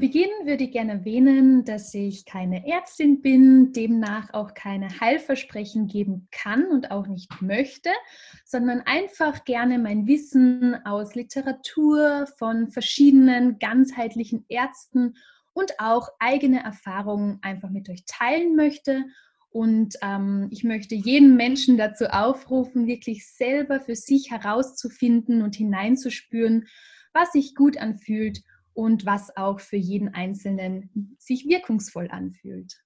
Beginn würde ich gerne erwähnen, dass ich keine Ärztin bin, demnach auch keine Heilversprechen geben kann und auch nicht möchte, sondern einfach gerne mein Wissen aus Literatur von verschiedenen ganzheitlichen Ärzten und auch eigene Erfahrungen einfach mit euch teilen möchte. Und ähm, ich möchte jeden Menschen dazu aufrufen, wirklich selber für sich herauszufinden und hineinzuspüren, was sich gut anfühlt und was auch für jeden Einzelnen sich wirkungsvoll anfühlt.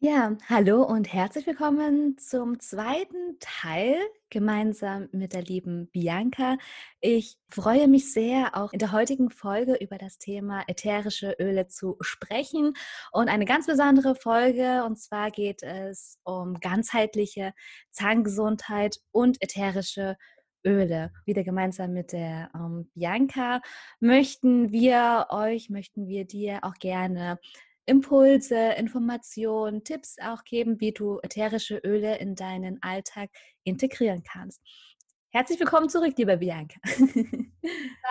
Ja, hallo und herzlich willkommen zum zweiten Teil gemeinsam mit der lieben Bianca. Ich freue mich sehr, auch in der heutigen Folge über das Thema ätherische Öle zu sprechen und eine ganz besondere Folge. Und zwar geht es um ganzheitliche Zahngesundheit und ätherische Öle. Wieder gemeinsam mit der ähm, Bianca möchten wir euch, möchten wir dir auch gerne Impulse, Informationen, Tipps auch geben, wie du ätherische Öle in deinen Alltag integrieren kannst. Herzlich willkommen zurück, liebe Bianca.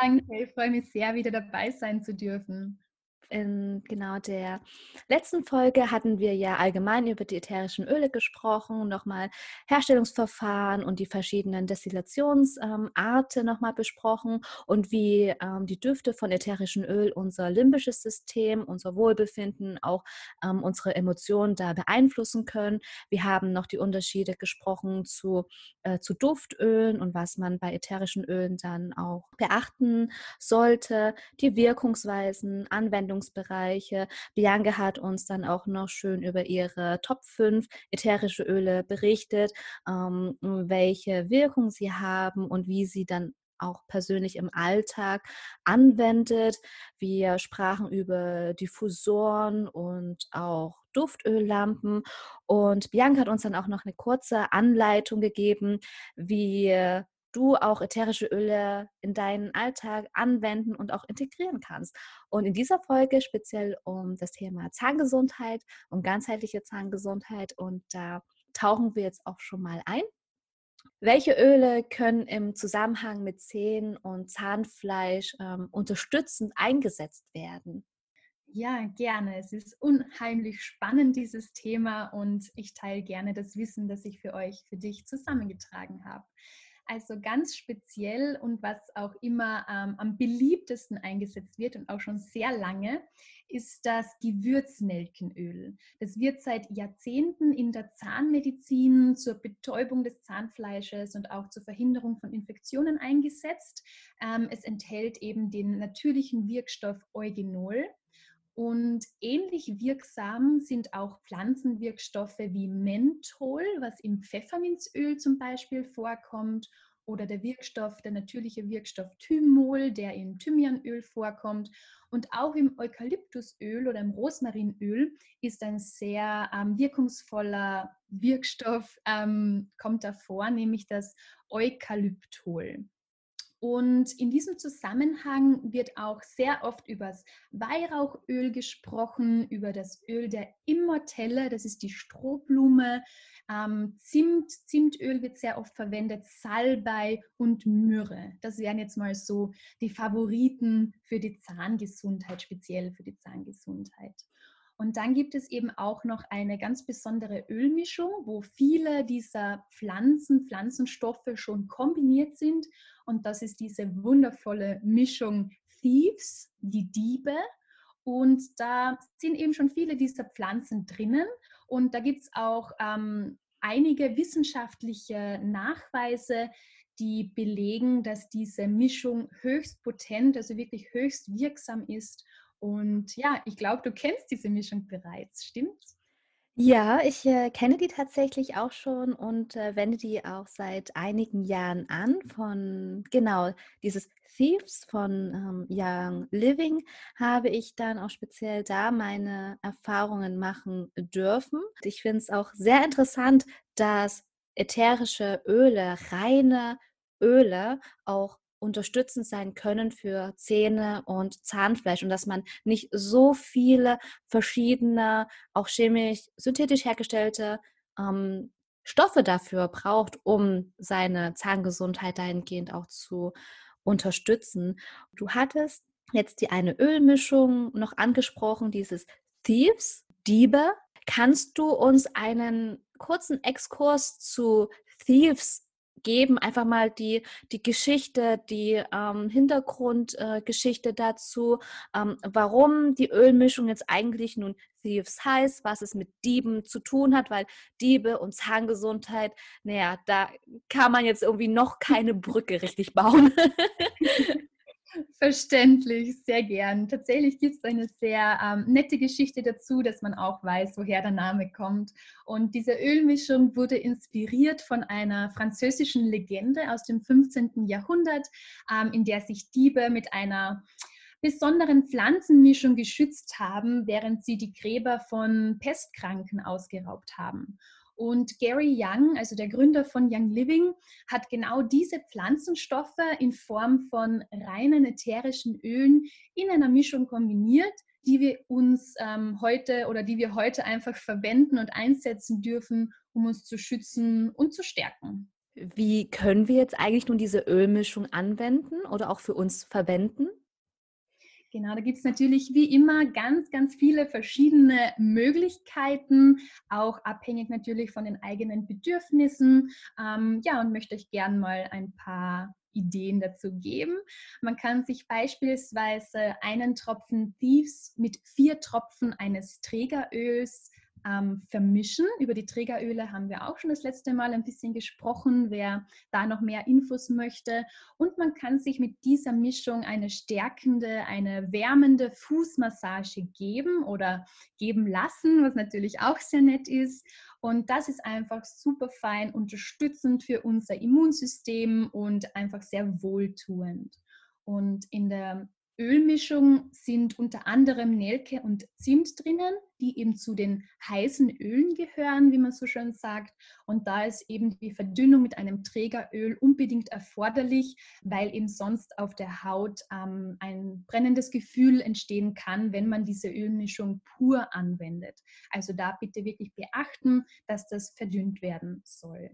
Danke, ich freue mich sehr, wieder dabei sein zu dürfen in genau der letzten Folge hatten wir ja allgemein über die ätherischen Öle gesprochen, nochmal Herstellungsverfahren und die verschiedenen Destillationsarten ähm, nochmal besprochen und wie ähm, die Düfte von ätherischen Öl unser limbisches System, unser Wohlbefinden, auch ähm, unsere Emotionen da beeinflussen können. Wir haben noch die Unterschiede gesprochen zu, äh, zu Duftölen und was man bei ätherischen Ölen dann auch beachten sollte, die Wirkungsweisen, Anwendungen Anwendungsbereiche. Bianca hat uns dann auch noch schön über ihre Top 5 ätherische Öle berichtet, ähm, welche Wirkung sie haben und wie sie dann auch persönlich im Alltag anwendet. Wir sprachen über Diffusoren und auch Duftöllampen und Bianca hat uns dann auch noch eine kurze Anleitung gegeben, wie du auch ätherische Öle in deinen Alltag anwenden und auch integrieren kannst. Und in dieser Folge speziell um das Thema Zahngesundheit, um ganzheitliche Zahngesundheit. Und da tauchen wir jetzt auch schon mal ein. Welche Öle können im Zusammenhang mit Zähnen und Zahnfleisch ähm, unterstützend eingesetzt werden? Ja, gerne. Es ist unheimlich spannend, dieses Thema, und ich teile gerne das Wissen, das ich für euch, für dich zusammengetragen habe. Also ganz speziell und was auch immer ähm, am beliebtesten eingesetzt wird und auch schon sehr lange, ist das Gewürznelkenöl. Das wird seit Jahrzehnten in der Zahnmedizin zur Betäubung des Zahnfleisches und auch zur Verhinderung von Infektionen eingesetzt. Ähm, es enthält eben den natürlichen Wirkstoff Eugenol. Und ähnlich wirksam sind auch Pflanzenwirkstoffe wie Menthol, was im Pfefferminzöl zum Beispiel vorkommt, oder der Wirkstoff, der natürliche Wirkstoff Thymol, der im Thymianöl vorkommt. Und auch im Eukalyptusöl oder im Rosmarinöl ist ein sehr ähm, wirkungsvoller Wirkstoff, ähm, kommt davor, nämlich das Eukalyptol. Und in diesem Zusammenhang wird auch sehr oft über das Weihrauchöl gesprochen, über das Öl der Immortelle, das ist die Strohblume. Ähm, Zimt, Zimtöl wird sehr oft verwendet, Salbei und Myrrhe. Das wären jetzt mal so die Favoriten für die Zahngesundheit, speziell für die Zahngesundheit. Und dann gibt es eben auch noch eine ganz besondere Ölmischung, wo viele dieser Pflanzen, Pflanzenstoffe schon kombiniert sind. Und das ist diese wundervolle Mischung Thieves, die Diebe. Und da sind eben schon viele dieser Pflanzen drinnen. Und da gibt es auch ähm, einige wissenschaftliche Nachweise, die belegen, dass diese Mischung höchst potent, also wirklich höchst wirksam ist und ja, ich glaube, du kennst diese Mischung bereits, stimmt's? Ja, ich äh, kenne die tatsächlich auch schon und äh, wende die auch seit einigen Jahren an. Von genau dieses Thieves von ähm, Young Living habe ich dann auch speziell da meine Erfahrungen machen dürfen. Ich finde es auch sehr interessant, dass ätherische Öle, reine Öle auch unterstützend sein können für Zähne und Zahnfleisch und dass man nicht so viele verschiedene, auch chemisch, synthetisch hergestellte ähm, Stoffe dafür braucht, um seine Zahngesundheit dahingehend auch zu unterstützen. Du hattest jetzt die eine Ölmischung noch angesprochen, dieses Thieves, Diebe. Kannst du uns einen kurzen Exkurs zu Thieves geben, einfach mal die, die Geschichte, die ähm, Hintergrundgeschichte äh, dazu, ähm, warum die Ölmischung jetzt eigentlich nun Thieves heißt, was es mit Dieben zu tun hat, weil Diebe und Zahngesundheit, naja, da kann man jetzt irgendwie noch keine Brücke richtig bauen. Verständlich, sehr gern. Tatsächlich gibt es eine sehr ähm, nette Geschichte dazu, dass man auch weiß, woher der Name kommt. Und diese Ölmischung wurde inspiriert von einer französischen Legende aus dem 15. Jahrhundert, ähm, in der sich Diebe mit einer besonderen Pflanzenmischung geschützt haben, während sie die Gräber von Pestkranken ausgeraubt haben. Und Gary Young, also der Gründer von Young Living, hat genau diese Pflanzenstoffe in Form von reinen ätherischen Ölen in einer Mischung kombiniert, die wir uns ähm, heute oder die wir heute einfach verwenden und einsetzen dürfen, um uns zu schützen und zu stärken. Wie können wir jetzt eigentlich nun diese Ölmischung anwenden oder auch für uns verwenden? Genau, da gibt es natürlich wie immer ganz, ganz viele verschiedene Möglichkeiten, auch abhängig natürlich von den eigenen Bedürfnissen. Ähm, ja, und möchte euch gern mal ein paar Ideen dazu geben. Man kann sich beispielsweise einen Tropfen Thieves mit vier Tropfen eines Trägeröls ähm, vermischen. Über die Trägeröle haben wir auch schon das letzte Mal ein bisschen gesprochen, wer da noch mehr Infos möchte. Und man kann sich mit dieser Mischung eine stärkende, eine wärmende Fußmassage geben oder geben lassen, was natürlich auch sehr nett ist. Und das ist einfach super fein, unterstützend für unser Immunsystem und einfach sehr wohltuend. Und in der Ölmischung sind unter anderem Nelke und Zimt drinnen, die eben zu den heißen Ölen gehören, wie man so schön sagt. Und da ist eben die Verdünnung mit einem Trägeröl unbedingt erforderlich, weil eben sonst auf der Haut ähm, ein brennendes Gefühl entstehen kann, wenn man diese Ölmischung pur anwendet. Also da bitte wirklich beachten, dass das verdünnt werden soll.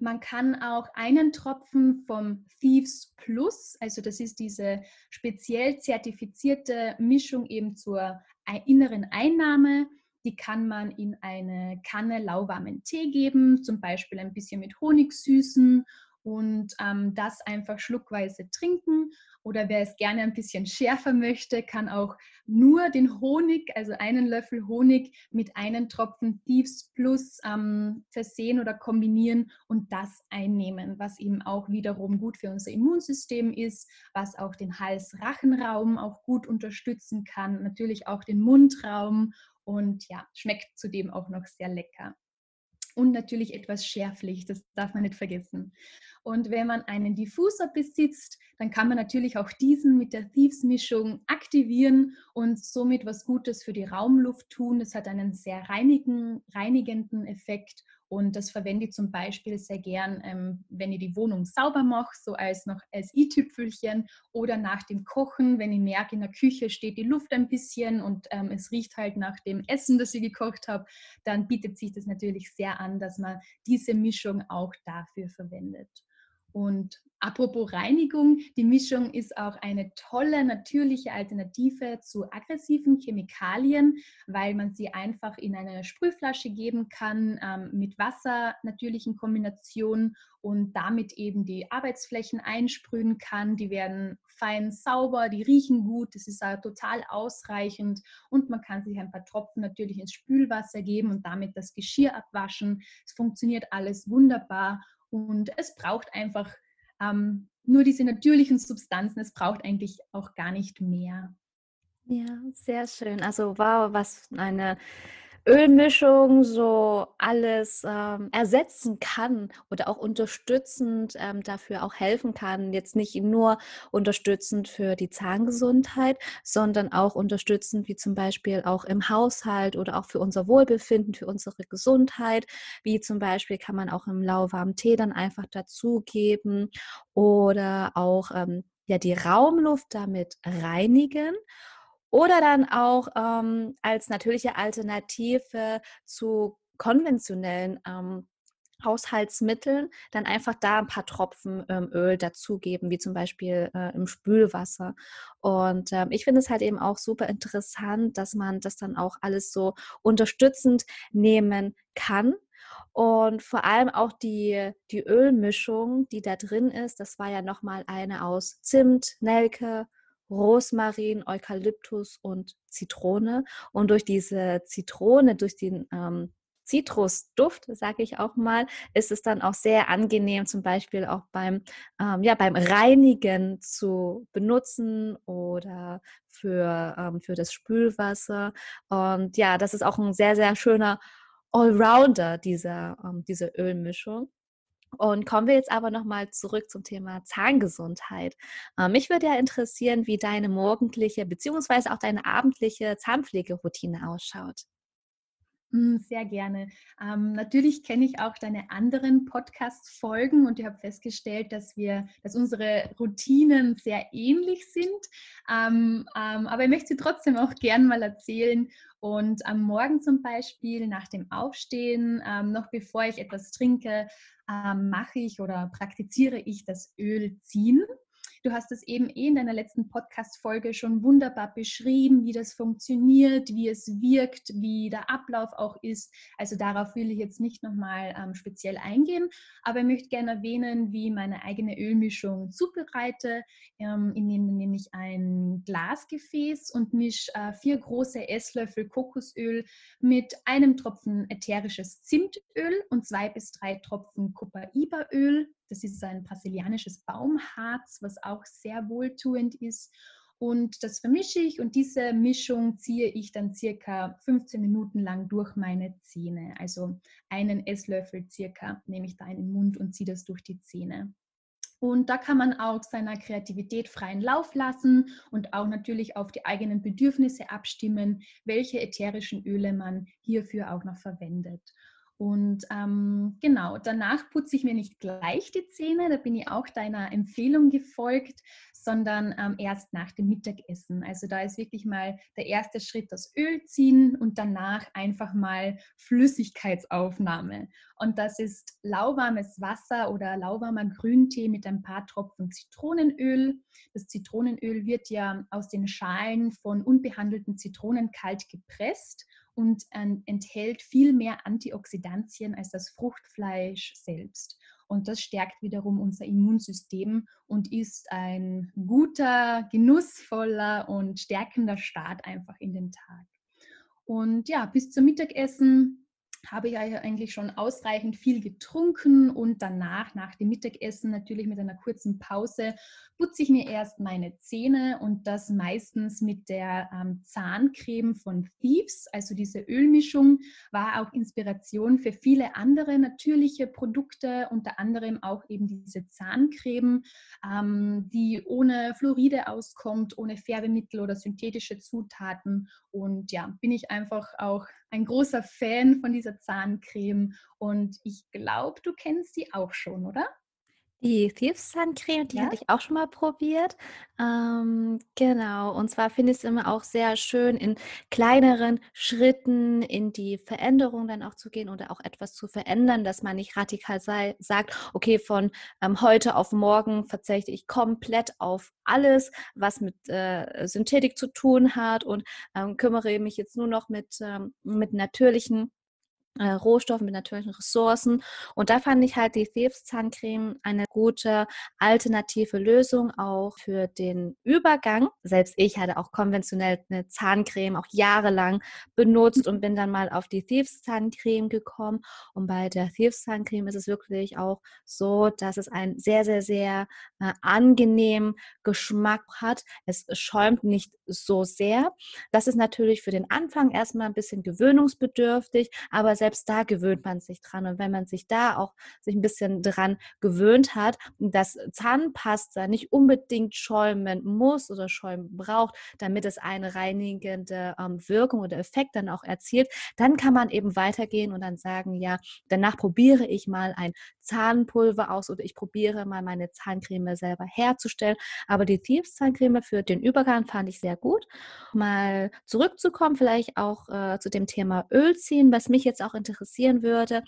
Man kann auch einen Tropfen vom Thieves Plus, also das ist diese speziell zertifizierte Mischung eben zur inneren Einnahme, die kann man in eine Kanne lauwarmen Tee geben, zum Beispiel ein bisschen mit Honig süßen und ähm, das einfach schluckweise trinken oder wer es gerne ein bisschen schärfer möchte, kann auch nur den Honig, also einen Löffel Honig mit einem Tropfen Thieves Plus ähm, versehen oder kombinieren und das einnehmen, was eben auch wiederum gut für unser Immunsystem ist, was auch den Hals-Rachenraum auch gut unterstützen kann, natürlich auch den Mundraum und ja, schmeckt zudem auch noch sehr lecker und natürlich etwas schärflich, das darf man nicht vergessen. Und wenn man einen Diffuser besitzt, dann kann man natürlich auch diesen mit der Thieves-Mischung aktivieren und somit was Gutes für die Raumluft tun. Das hat einen sehr reinigen, reinigenden Effekt und das verwende ich zum Beispiel sehr gern, ähm, wenn ich die Wohnung sauber mache, so als noch als i-Tüpfelchen oder nach dem Kochen, wenn ich merke, in der Küche steht die Luft ein bisschen und ähm, es riecht halt nach dem Essen, das ich gekocht habe, dann bietet sich das natürlich sehr an, dass man diese Mischung auch dafür verwendet. Und apropos Reinigung, die Mischung ist auch eine tolle natürliche Alternative zu aggressiven Chemikalien, weil man sie einfach in eine Sprühflasche geben kann ähm, mit Wasser natürlich in Kombination und damit eben die Arbeitsflächen einsprühen kann. Die werden fein sauber, die riechen gut, das ist auch total ausreichend und man kann sich ein paar Tropfen natürlich ins Spülwasser geben und damit das Geschirr abwaschen. Es funktioniert alles wunderbar und es braucht einfach ähm, nur diese natürlichen Substanzen. Es braucht eigentlich auch gar nicht mehr. Ja, sehr schön. Also wow, was eine Ölmischung so alles ähm, ersetzen kann oder auch unterstützend ähm, dafür auch helfen kann. Jetzt nicht nur unterstützend für die Zahngesundheit, sondern auch unterstützend wie zum Beispiel auch im Haushalt oder auch für unser Wohlbefinden, für unsere Gesundheit. Wie zum Beispiel kann man auch im lauwarmen Tee dann einfach dazugeben oder auch ähm, ja die Raumluft damit reinigen oder dann auch ähm, als natürliche Alternative zu konventionellen ähm, Haushaltsmitteln dann einfach da ein paar Tropfen ähm, Öl dazugeben, wie zum Beispiel äh, im Spülwasser. Und ähm, ich finde es halt eben auch super interessant, dass man das dann auch alles so unterstützend nehmen kann. Und vor allem auch die, die Ölmischung, die da drin ist, das war ja nochmal eine aus Zimt, Nelke, Rosmarin, Eukalyptus und Zitrone. Und durch diese Zitrone, durch den ähm, Zitrusduft, sage ich auch mal, ist es dann auch sehr angenehm, zum Beispiel auch beim, ähm, ja, beim Reinigen zu benutzen oder für, ähm, für das Spülwasser. Und ja, das ist auch ein sehr, sehr schöner Allrounder, dieser, ähm, diese Ölmischung. Und kommen wir jetzt aber nochmal zurück zum Thema Zahngesundheit. Äh, mich würde ja interessieren, wie deine morgendliche bzw. auch deine abendliche Zahnpflegeroutine ausschaut. Hm, sehr gerne. Ähm, natürlich kenne ich auch deine anderen Podcast-Folgen und ich habe festgestellt, dass wir, dass unsere Routinen sehr ähnlich sind. Ähm, ähm, aber ich möchte sie trotzdem auch gern mal erzählen. Und am Morgen zum Beispiel nach dem Aufstehen, ähm, noch bevor ich etwas trinke, ähm, mache ich oder praktiziere ich das Öl ziehen. Du hast es eben eh in deiner letzten Podcast-Folge schon wunderbar beschrieben, wie das funktioniert, wie es wirkt, wie der Ablauf auch ist. Also darauf will ich jetzt nicht nochmal ähm, speziell eingehen, aber ich möchte gerne erwähnen, wie meine eigene Ölmischung zubereite. Ähm, ich nehme nämlich ein Glasgefäß und mische äh, vier große Esslöffel Kokosöl mit einem Tropfen ätherisches Zimtöl und zwei bis drei Tropfen Copaiba-Öl das ist ein brasilianisches Baumharz, was auch sehr wohltuend ist. Und das vermische ich und diese Mischung ziehe ich dann circa 15 Minuten lang durch meine Zähne. Also einen Esslöffel circa nehme ich da in den Mund und ziehe das durch die Zähne. Und da kann man auch seiner Kreativität freien Lauf lassen und auch natürlich auf die eigenen Bedürfnisse abstimmen, welche ätherischen Öle man hierfür auch noch verwendet. Und ähm, genau, danach putze ich mir nicht gleich die Zähne, da bin ich auch deiner Empfehlung gefolgt, sondern ähm, erst nach dem Mittagessen. Also da ist wirklich mal der erste Schritt das Öl ziehen und danach einfach mal Flüssigkeitsaufnahme. Und das ist lauwarmes Wasser oder lauwarmer Grüntee mit ein paar Tropfen Zitronenöl. Das Zitronenöl wird ja aus den Schalen von unbehandelten Zitronen kalt gepresst und enthält viel mehr Antioxidantien als das Fruchtfleisch selbst. Und das stärkt wiederum unser Immunsystem und ist ein guter, genussvoller und stärkender Start einfach in den Tag. Und ja, bis zum Mittagessen habe ich eigentlich schon ausreichend viel getrunken und danach, nach dem Mittagessen, natürlich mit einer kurzen Pause, putze ich mir erst meine Zähne und das meistens mit der ähm, Zahncreme von Thieves. Also diese Ölmischung war auch Inspiration für viele andere natürliche Produkte, unter anderem auch eben diese Zahncreme, ähm, die ohne Fluoride auskommt, ohne Färbemittel oder synthetische Zutaten. Und ja, bin ich einfach auch ein großer Fan von dieser Zahncreme und ich glaube, du kennst sie auch schon, oder? Die Thieves Suncreme, die ja? hatte ich auch schon mal probiert. Ähm, genau, und zwar finde ich es immer auch sehr schön, in kleineren Schritten in die Veränderung dann auch zu gehen oder auch etwas zu verändern, dass man nicht radikal sei, sagt, okay, von ähm, heute auf morgen verzichte ich komplett auf alles, was mit äh, Synthetik zu tun hat und ähm, kümmere mich jetzt nur noch mit, ähm, mit natürlichen äh, Rohstoffen, mit natürlichen Ressourcen. Und da fand ich halt die Thieves Zahncreme eine gute alternative Lösung auch für den Übergang. Selbst ich hatte auch konventionell eine Zahncreme auch jahrelang benutzt und bin dann mal auf die Thieves Zahncreme gekommen. Und bei der Thieves Zahncreme ist es wirklich auch so, dass es einen sehr, sehr, sehr äh, angenehmen Geschmack hat. Es schäumt nicht so sehr. Das ist natürlich für den Anfang erstmal ein bisschen gewöhnungsbedürftig, aber selbst da gewöhnt man sich dran. Und wenn man sich da auch sich ein bisschen dran gewöhnt hat, dass Zahnpasta nicht unbedingt schäumen muss oder schäumen braucht, damit es eine reinigende ähm, Wirkung oder Effekt dann auch erzielt, dann kann man eben weitergehen und dann sagen, ja, danach probiere ich mal ein Zahnpulver aus oder ich probiere mal meine Zahncreme selber herzustellen. Aber die Thieves Zahncreme für den Übergang fand ich sehr gut. Mal zurückzukommen, vielleicht auch äh, zu dem Thema Öl ziehen, was mich jetzt auch auch interessieren würde,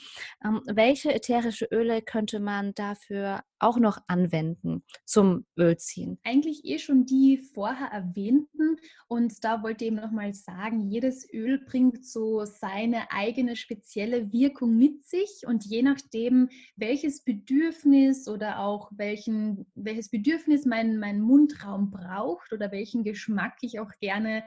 ähm, welche ätherische Öle könnte man dafür auch noch anwenden zum Ölziehen? Eigentlich eh schon die vorher erwähnten. Und da wollte ich eben nochmal sagen, jedes Öl bringt so seine eigene spezielle Wirkung mit sich. Und je nachdem, welches Bedürfnis oder auch welchen, welches Bedürfnis mein, mein Mundraum braucht oder welchen Geschmack ich auch gerne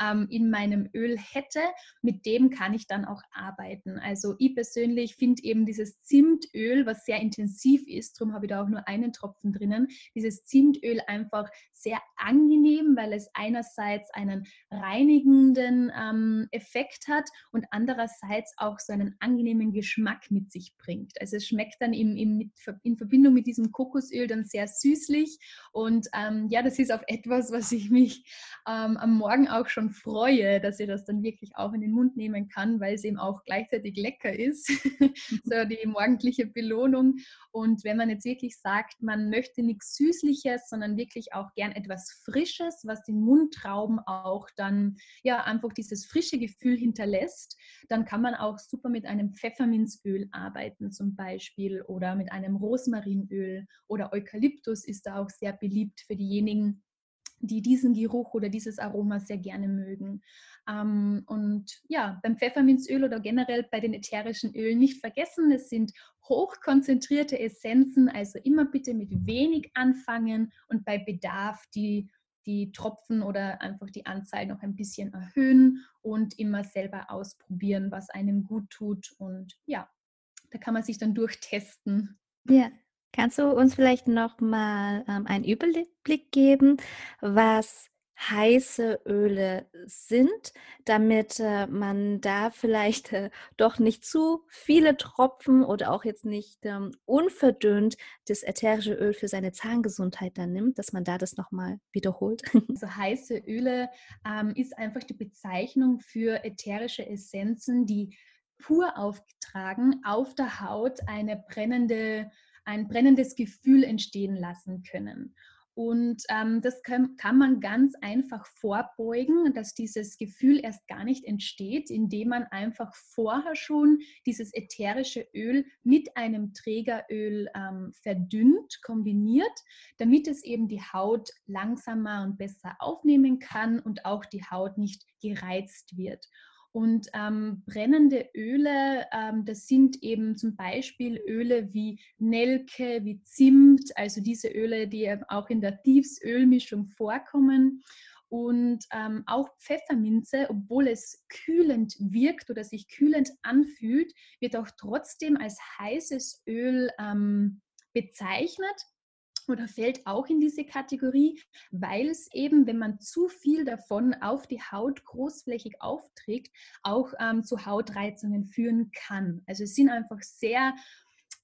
ähm, in meinem Öl hätte, mit dem kann ich dann auch arbeiten. Also ich persönlich finde eben dieses Zimtöl, was sehr intensiv ist, darum habe ich da auch nur einen Tropfen drinnen, dieses Zimtöl einfach sehr angenehm, weil es einerseits einen reinigenden ähm, Effekt hat und andererseits auch so einen angenehmen Geschmack mit sich bringt. Also es schmeckt dann im, im, in Verbindung mit diesem Kokosöl dann sehr süßlich und ähm, ja, das ist auch etwas, was ich mich ähm, am Morgen auch schon freue, dass ich das dann wirklich auch in den Mund nehmen kann, weil es eben auch gleichzeitig lecker ist. so die morgendliche Belohnung. Und wenn man jetzt wirklich sagt, man möchte nichts Süßliches, sondern wirklich auch gern etwas Frisches, was den Mundtrauben auch dann ja einfach dieses frische Gefühl hinterlässt, dann kann man auch super mit einem Pfefferminzöl arbeiten zum Beispiel oder mit einem Rosmarinöl oder Eukalyptus ist da auch sehr beliebt für diejenigen, die diesen Geruch oder dieses Aroma sehr gerne mögen. Ähm, und ja, beim Pfefferminzöl oder generell bei den ätherischen Ölen nicht vergessen, es sind hochkonzentrierte Essenzen, also immer bitte mit wenig anfangen und bei Bedarf die, die Tropfen oder einfach die Anzahl noch ein bisschen erhöhen und immer selber ausprobieren, was einem gut tut. Und ja, da kann man sich dann durchtesten. Ja, Kannst du uns vielleicht noch mal ähm, einen Überblick geben, was heiße Öle sind, damit äh, man da vielleicht äh, doch nicht zu viele Tropfen oder auch jetzt nicht ähm, unverdünnt das ätherische Öl für seine Zahngesundheit dann nimmt, dass man da das nochmal wiederholt. Also heiße Öle ähm, ist einfach die Bezeichnung für ätherische Essenzen, die pur aufgetragen auf der Haut eine brennende ein brennendes Gefühl entstehen lassen können. Und ähm, das kann, kann, man ganz einfach vorbeugen, dass dieses Gefühl erst gar nicht entsteht, indem man einfach vorher schon dieses ätherische Öl mit einem Trägeröl ähm, verdünnt, kombiniert, damit es eben die Haut langsamer und besser aufnehmen kann und auch die Haut nicht gereizt wird. Und ähm, brennende Öle, ähm, das sind eben zum Beispiel Öle wie Nelke, wie Zimt, also diese Öle, die auch in der Tiefsölmischung vorkommen. Und ähm, auch Pfefferminze, obwohl es kühlend wirkt oder sich kühlend anfühlt, wird auch trotzdem als heißes Öl ähm, bezeichnet oder fällt auch in diese Kategorie, weil es eben, wenn man zu viel davon auf die Haut großflächig aufträgt, auch ähm, zu Hautreizungen führen kann. Also es sind einfach sehr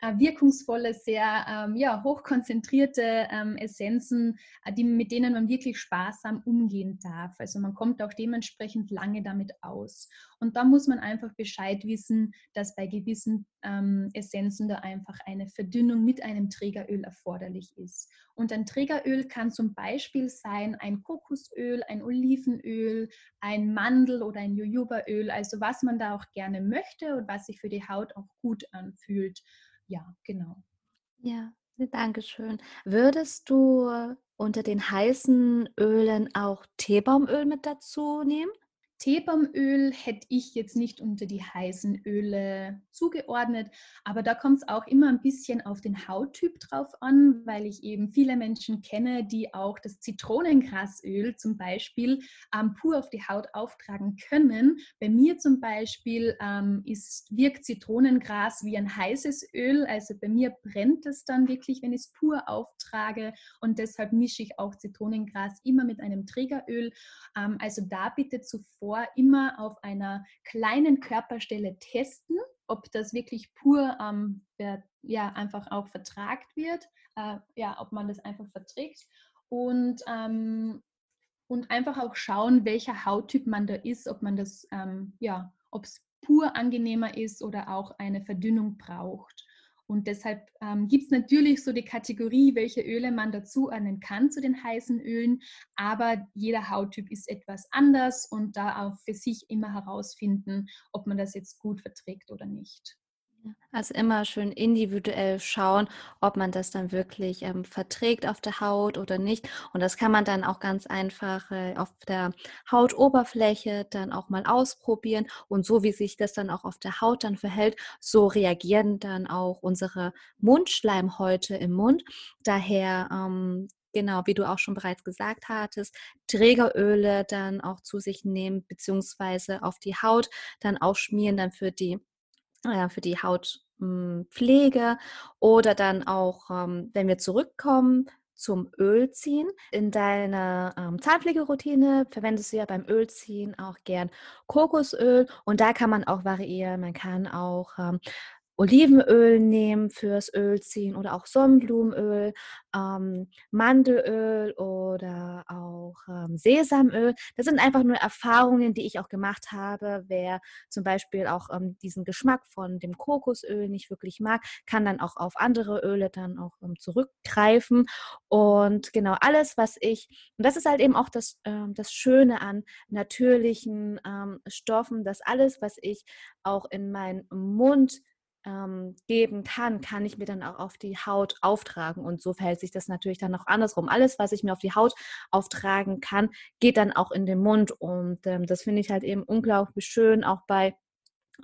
wirkungsvolle, sehr ähm, ja, hochkonzentrierte ähm, Essenzen, äh, die, mit denen man wirklich sparsam umgehen darf. Also man kommt auch dementsprechend lange damit aus. Und da muss man einfach Bescheid wissen, dass bei gewissen ähm, Essenzen da einfach eine Verdünnung mit einem Trägeröl erforderlich ist. Und ein Trägeröl kann zum Beispiel sein ein Kokosöl, ein Olivenöl, ein Mandel- oder ein Jojobaöl, also was man da auch gerne möchte und was sich für die Haut auch gut anfühlt ja, genau. Ja, danke schön. Würdest du unter den heißen Ölen auch Teebaumöl mit dazu nehmen? Teebaumöl hätte ich jetzt nicht unter die heißen Öle zugeordnet, aber da kommt es auch immer ein bisschen auf den Hauttyp drauf an, weil ich eben viele Menschen kenne, die auch das Zitronengrasöl zum Beispiel ähm, pur auf die Haut auftragen können. Bei mir zum Beispiel ähm, ist, wirkt Zitronengras wie ein heißes Öl, also bei mir brennt es dann wirklich, wenn ich es pur auftrage und deshalb mische ich auch Zitronengras immer mit einem Trägeröl. Ähm, also da bitte zuvor davor immer auf einer kleinen Körperstelle testen, ob das wirklich pur ähm, ja, einfach auch vertragt wird, äh, ja, ob man das einfach verträgt und, ähm, und einfach auch schauen, welcher Hauttyp man da ist, ob man das, ähm, ja, ob es pur angenehmer ist oder auch eine Verdünnung braucht. Und deshalb ähm, gibt es natürlich so die Kategorie, welche Öle man dazuordnen kann zu den heißen Ölen, aber jeder Hauttyp ist etwas anders und da auch für sich immer herausfinden, ob man das jetzt gut verträgt oder nicht. Also immer schön individuell schauen, ob man das dann wirklich ähm, verträgt auf der Haut oder nicht. Und das kann man dann auch ganz einfach äh, auf der Hautoberfläche dann auch mal ausprobieren. Und so wie sich das dann auch auf der Haut dann verhält, so reagieren dann auch unsere Mundschleimhäute im Mund. Daher ähm, genau, wie du auch schon bereits gesagt hattest, Trägeröle dann auch zu sich nehmen, beziehungsweise auf die Haut dann auch schmieren, dann für die für die Hautpflege oder dann auch, ähm, wenn wir zurückkommen zum Ölziehen. In deiner ähm, Zahnpflegeroutine verwendest du ja beim Ölziehen auch gern Kokosöl und da kann man auch variieren. Man kann auch ähm, Olivenöl nehmen fürs Ölziehen oder auch Sonnenblumenöl, ähm, Mandelöl oder auch ähm, Sesamöl. Das sind einfach nur Erfahrungen, die ich auch gemacht habe. Wer zum Beispiel auch ähm, diesen Geschmack von dem Kokosöl nicht wirklich mag, kann dann auch auf andere Öle dann auch ähm, zurückgreifen. Und genau alles, was ich, und das ist halt eben auch das, ähm, das Schöne an natürlichen ähm, Stoffen, dass alles, was ich auch in meinen Mund ähm, geben kann, kann ich mir dann auch auf die Haut auftragen. Und so verhält sich das natürlich dann auch andersrum. Alles, was ich mir auf die Haut auftragen kann, geht dann auch in den Mund. Und ähm, das finde ich halt eben unglaublich schön, auch bei,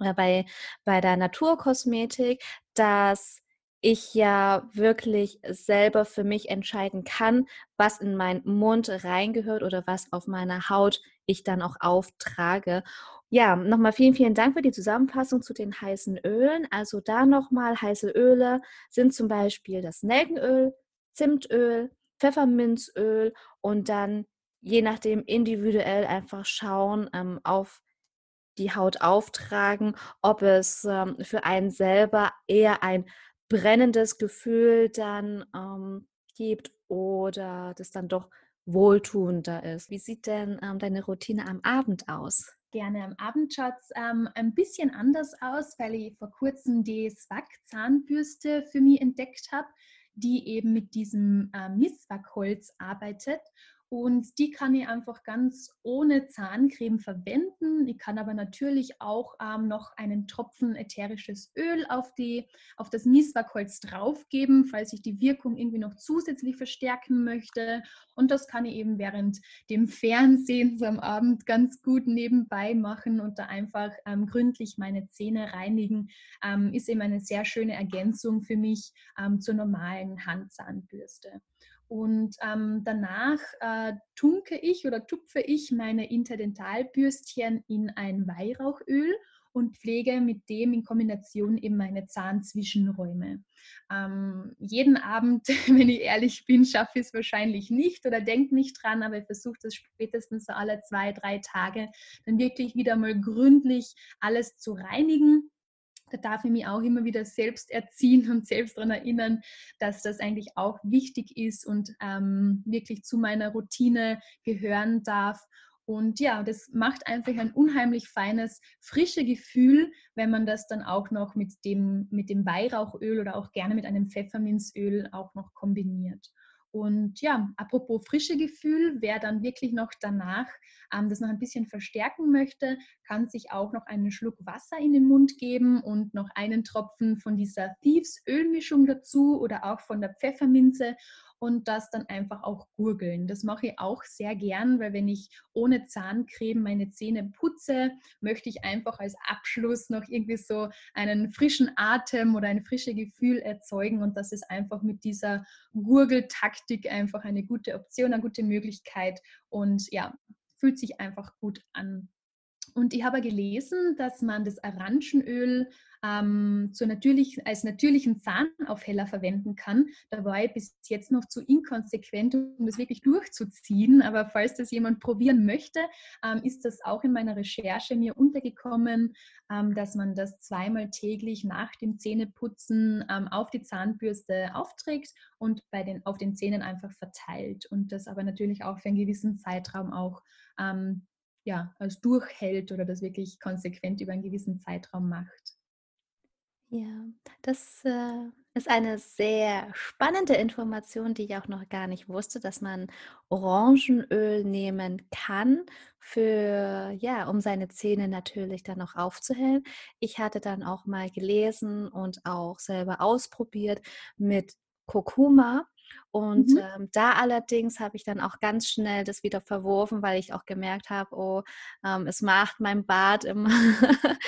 äh, bei, bei der Naturkosmetik, dass ich ja wirklich selber für mich entscheiden kann, was in meinen Mund reingehört oder was auf meiner Haut ich dann auch auftrage. Ja, nochmal vielen, vielen Dank für die Zusammenfassung zu den heißen Ölen. Also da nochmal, heiße Öle sind zum Beispiel das Nelkenöl, Zimtöl, Pfefferminzöl und dann je nachdem individuell einfach schauen, ähm, auf die Haut auftragen, ob es ähm, für einen selber eher ein brennendes Gefühl dann ähm, gibt oder das dann doch wohltuender ist. Wie sieht denn ähm, deine Routine am Abend aus? gerne am Abend schaut es ähm, ein bisschen anders aus, weil ich vor kurzem die Swag Zahnbürste für mich entdeckt habe, die eben mit diesem äh, Misswackholz arbeitet und die kann ich einfach ganz ohne Zahncreme verwenden. Ich kann aber natürlich auch ähm, noch einen Tropfen ätherisches Öl auf, die, auf das Mieswackholz draufgeben, falls ich die Wirkung irgendwie noch zusätzlich verstärken möchte. Und das kann ich eben während dem Fernsehen so am Abend ganz gut nebenbei machen und da einfach ähm, gründlich meine Zähne reinigen. Ähm, ist eben eine sehr schöne Ergänzung für mich ähm, zur normalen Handzahnbürste. Und ähm, danach äh, tunke ich oder tupfe ich meine Interdentalbürstchen in ein Weihrauchöl und pflege mit dem in Kombination eben meine Zahnzwischenräume. Ähm, jeden Abend, wenn ich ehrlich bin, schaffe ich es wahrscheinlich nicht oder denke nicht dran, aber ich versuche das spätestens so alle zwei, drei Tage dann wirklich wieder mal gründlich alles zu reinigen da darf ich mich auch immer wieder selbst erziehen und selbst daran erinnern, dass das eigentlich auch wichtig ist und ähm, wirklich zu meiner Routine gehören darf. Und ja, das macht einfach ein unheimlich feines, frisches Gefühl, wenn man das dann auch noch mit dem, mit dem Weihrauchöl oder auch gerne mit einem Pfefferminzöl auch noch kombiniert. Und ja, apropos frische Gefühl, wer dann wirklich noch danach ähm, das noch ein bisschen verstärken möchte, kann sich auch noch einen Schluck Wasser in den Mund geben und noch einen Tropfen von dieser Thieves Ölmischung dazu oder auch von der Pfefferminze und das dann einfach auch gurgeln. Das mache ich auch sehr gern, weil wenn ich ohne Zahncreme meine Zähne putze, möchte ich einfach als Abschluss noch irgendwie so einen frischen Atem oder ein frisches Gefühl erzeugen und das ist einfach mit dieser Gurgeltaktik einfach eine gute Option, eine gute Möglichkeit und ja, fühlt sich einfach gut an. Und ich habe gelesen, dass man das Orangenöl ähm, zur natürlich, als natürlichen Zahnaufheller verwenden kann. Da war ich bis jetzt noch zu inkonsequent, um das wirklich durchzuziehen. Aber falls das jemand probieren möchte, ähm, ist das auch in meiner Recherche mir untergekommen, ähm, dass man das zweimal täglich nach dem Zähneputzen ähm, auf die Zahnbürste aufträgt und bei den, auf den Zähnen einfach verteilt. Und das aber natürlich auch für einen gewissen Zeitraum auch ähm, ja, als durchhält oder das wirklich konsequent über einen gewissen Zeitraum macht. Ja, das äh, ist eine sehr spannende Information, die ich auch noch gar nicht wusste, dass man Orangenöl nehmen kann für, ja, um seine Zähne natürlich dann noch aufzuhellen. Ich hatte dann auch mal gelesen und auch selber ausprobiert mit Kurkuma. Und Mhm. ähm, da allerdings habe ich dann auch ganz schnell das wieder verworfen, weil ich auch gemerkt habe, oh, ähm, es macht mein Bart immer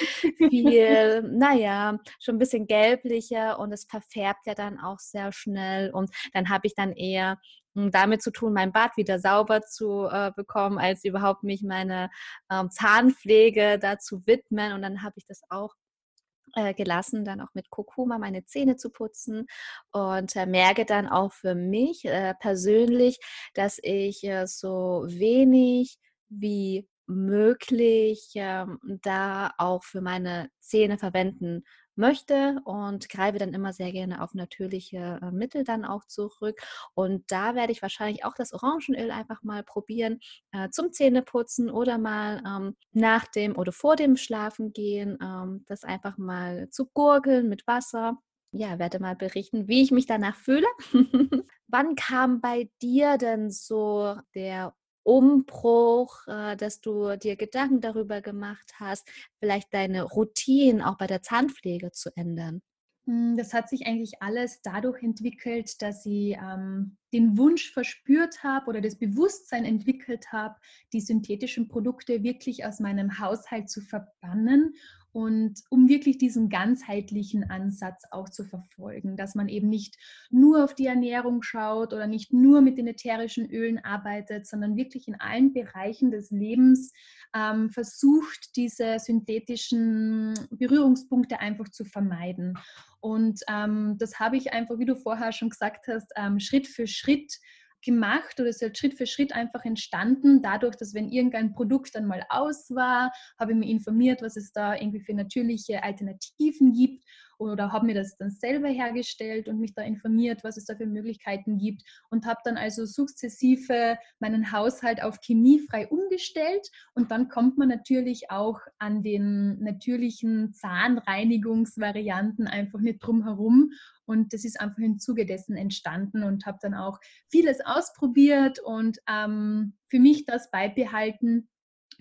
viel, naja, schon ein bisschen gelblicher und es verfärbt ja dann auch sehr schnell. Und dann habe ich dann eher hm, damit zu tun, mein Bart wieder sauber zu äh, bekommen, als überhaupt mich meine ähm, Zahnpflege dazu widmen. Und dann habe ich das auch äh, gelassen, dann auch mit Kurkuma meine Zähne zu putzen und äh, merke dann auch für mich äh, persönlich, dass ich so wenig wie möglich ähm, da auch für meine Zähne verwenden möchte und greife dann immer sehr gerne auf natürliche äh, Mittel dann auch zurück. Und da werde ich wahrscheinlich auch das Orangenöl einfach mal probieren äh, zum Zähneputzen oder mal ähm, nach dem oder vor dem Schlafengehen ähm, das einfach mal zu gurgeln mit Wasser. Ja, werde mal berichten, wie ich mich danach fühle. Wann kam bei dir denn so der Umbruch, äh, dass du dir Gedanken darüber gemacht hast, vielleicht deine Routinen auch bei der Zahnpflege zu ändern? Hm, das hat sich eigentlich alles dadurch entwickelt, dass ich ähm, den Wunsch verspürt habe oder das Bewusstsein entwickelt habe, die synthetischen Produkte wirklich aus meinem Haushalt zu verbannen und um wirklich diesen ganzheitlichen Ansatz auch zu verfolgen, dass man eben nicht nur auf die Ernährung schaut oder nicht nur mit den ätherischen Ölen arbeitet, sondern wirklich in allen Bereichen des Lebens ähm, versucht, diese synthetischen Berührungspunkte einfach zu vermeiden. Und ähm, das habe ich einfach, wie du vorher schon gesagt hast, ähm, Schritt für Schritt gemacht oder es ist halt Schritt für Schritt einfach entstanden, dadurch, dass wenn irgendein Produkt dann mal aus war, habe ich mich informiert, was es da irgendwie für natürliche Alternativen gibt oder habe mir das dann selber hergestellt und mich da informiert, was es da für Möglichkeiten gibt und habe dann also sukzessive meinen Haushalt auf chemiefrei umgestellt. Und dann kommt man natürlich auch an den natürlichen Zahnreinigungsvarianten einfach nicht drum herum und das ist einfach im Zuge dessen entstanden und habe dann auch vieles ausprobiert und ähm, für mich das beibehalten,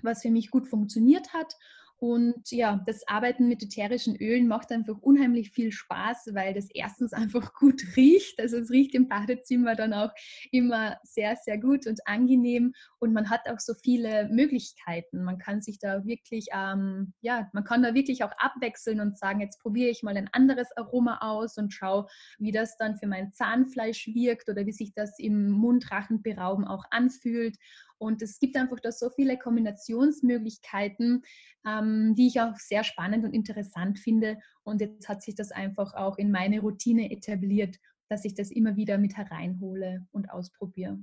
was für mich gut funktioniert hat und ja, das Arbeiten mit ätherischen Ölen macht einfach unheimlich viel Spaß, weil das erstens einfach gut riecht. Also es riecht im Badezimmer dann auch immer sehr, sehr gut und angenehm. Und man hat auch so viele Möglichkeiten. Man kann sich da wirklich, ähm, ja, man kann da wirklich auch abwechseln und sagen, jetzt probiere ich mal ein anderes Aroma aus und schaue, wie das dann für mein Zahnfleisch wirkt oder wie sich das im Mundrachenberauben auch anfühlt. Und es gibt einfach da so viele Kombinationsmöglichkeiten, ähm, die ich auch sehr spannend und interessant finde. Und jetzt hat sich das einfach auch in meine Routine etabliert, dass ich das immer wieder mit hereinhole und ausprobiere.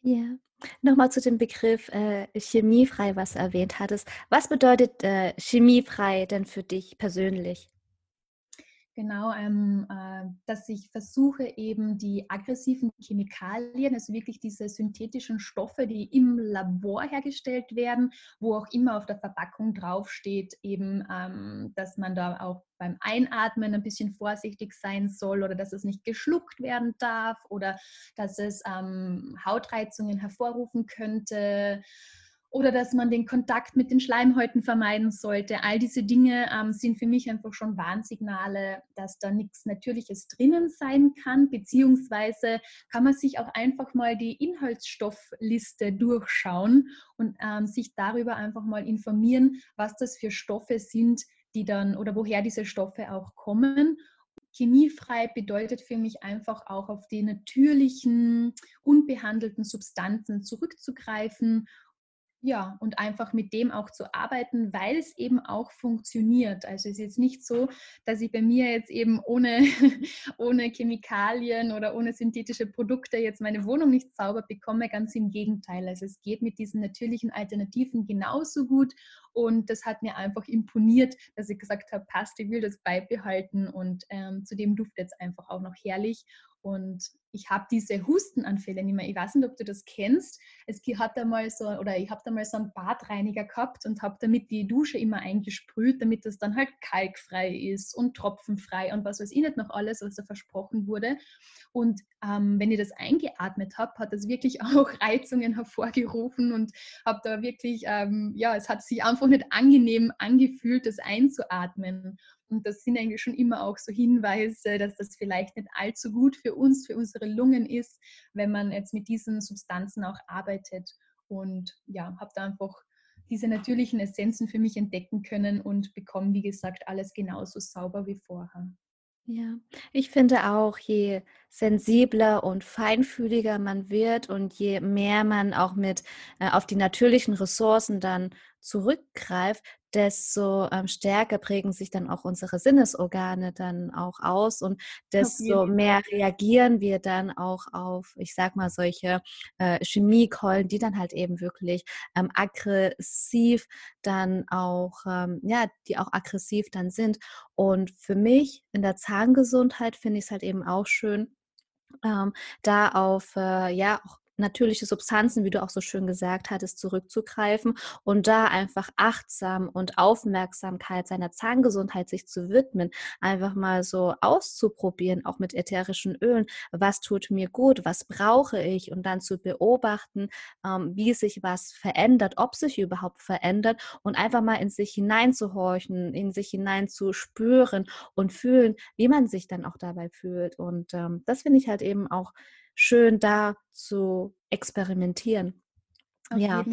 Ja, nochmal zu dem Begriff äh, chemiefrei, was du erwähnt hattest. Was bedeutet äh, chemiefrei denn für dich persönlich? Genau, ähm, äh, dass ich versuche eben die aggressiven Chemikalien, also wirklich diese synthetischen Stoffe, die im Labor hergestellt werden, wo auch immer auf der Verpackung draufsteht, eben, ähm, dass man da auch beim Einatmen ein bisschen vorsichtig sein soll oder dass es nicht geschluckt werden darf oder dass es ähm, Hautreizungen hervorrufen könnte oder dass man den Kontakt mit den Schleimhäuten vermeiden sollte. All diese Dinge ähm, sind für mich einfach schon Warnsignale, dass da nichts Natürliches drinnen sein kann, beziehungsweise kann man sich auch einfach mal die Inhaltsstoffliste durchschauen und ähm, sich darüber einfach mal informieren, was das für Stoffe sind, die dann oder woher diese Stoffe auch kommen Chemiefrei bedeutet für mich einfach auch auf die natürlichen, unbehandelten Substanzen zurückzugreifen ja, und einfach mit dem auch zu arbeiten, weil es eben auch funktioniert. Also es ist jetzt nicht so, dass ich bei mir jetzt eben ohne, ohne Chemikalien oder ohne synthetische Produkte jetzt meine Wohnung nicht sauber bekomme. Ganz im Gegenteil. Also es geht mit diesen natürlichen Alternativen genauso gut. Und das hat mir einfach imponiert, dass ich gesagt habe, passt, ich will das beibehalten und ähm, zudem duftet es einfach auch noch herrlich. Und ich habe diese Hustenanfälle nicht mehr. Ich weiß nicht, ob du das kennst. Es hat einmal so, oder ich habe da mal so einen Badreiniger gehabt und habe damit die Dusche immer eingesprüht, damit das dann halt kalkfrei ist und tropfenfrei und was weiß ich nicht noch alles, was da versprochen wurde. Und ähm, wenn ich das eingeatmet habe, hat das wirklich auch Reizungen hervorgerufen und habe da wirklich, ähm, ja, es hat sich einfach nicht angenehm angefühlt, das einzuatmen. Und das sind eigentlich schon immer auch so Hinweise, dass das vielleicht nicht allzu gut für uns, für unsere Lungen ist, wenn man jetzt mit diesen Substanzen auch arbeitet. Und ja, habe da einfach diese natürlichen Essenzen für mich entdecken können und bekomme, wie gesagt, alles genauso sauber wie vorher. Ja, ich finde auch, je sensibler und feinfühliger man wird und je mehr man auch mit äh, auf die natürlichen Ressourcen dann zurückgreift, desto ähm, stärker prägen sich dann auch unsere Sinnesorgane dann auch aus und desto mehr reagieren wir dann auch auf, ich sag mal, solche äh, Chemiekeulen, die dann halt eben wirklich ähm, aggressiv dann auch, ähm, ja, die auch aggressiv dann sind. Und für mich in der Zahngesundheit finde ich es halt eben auch schön, ähm, da auf äh, ja auch natürliche Substanzen, wie du auch so schön gesagt hattest, zurückzugreifen und da einfach achtsam und Aufmerksamkeit seiner Zahngesundheit sich zu widmen, einfach mal so auszuprobieren, auch mit ätherischen Ölen, was tut mir gut, was brauche ich? Und dann zu beobachten, ähm, wie sich was verändert, ob sich überhaupt verändert und einfach mal in sich hineinzuhorchen, in sich hineinzuspüren und fühlen, wie man sich dann auch dabei fühlt. Und ähm, das finde ich halt eben auch schön da zu experimentieren. Auf ja.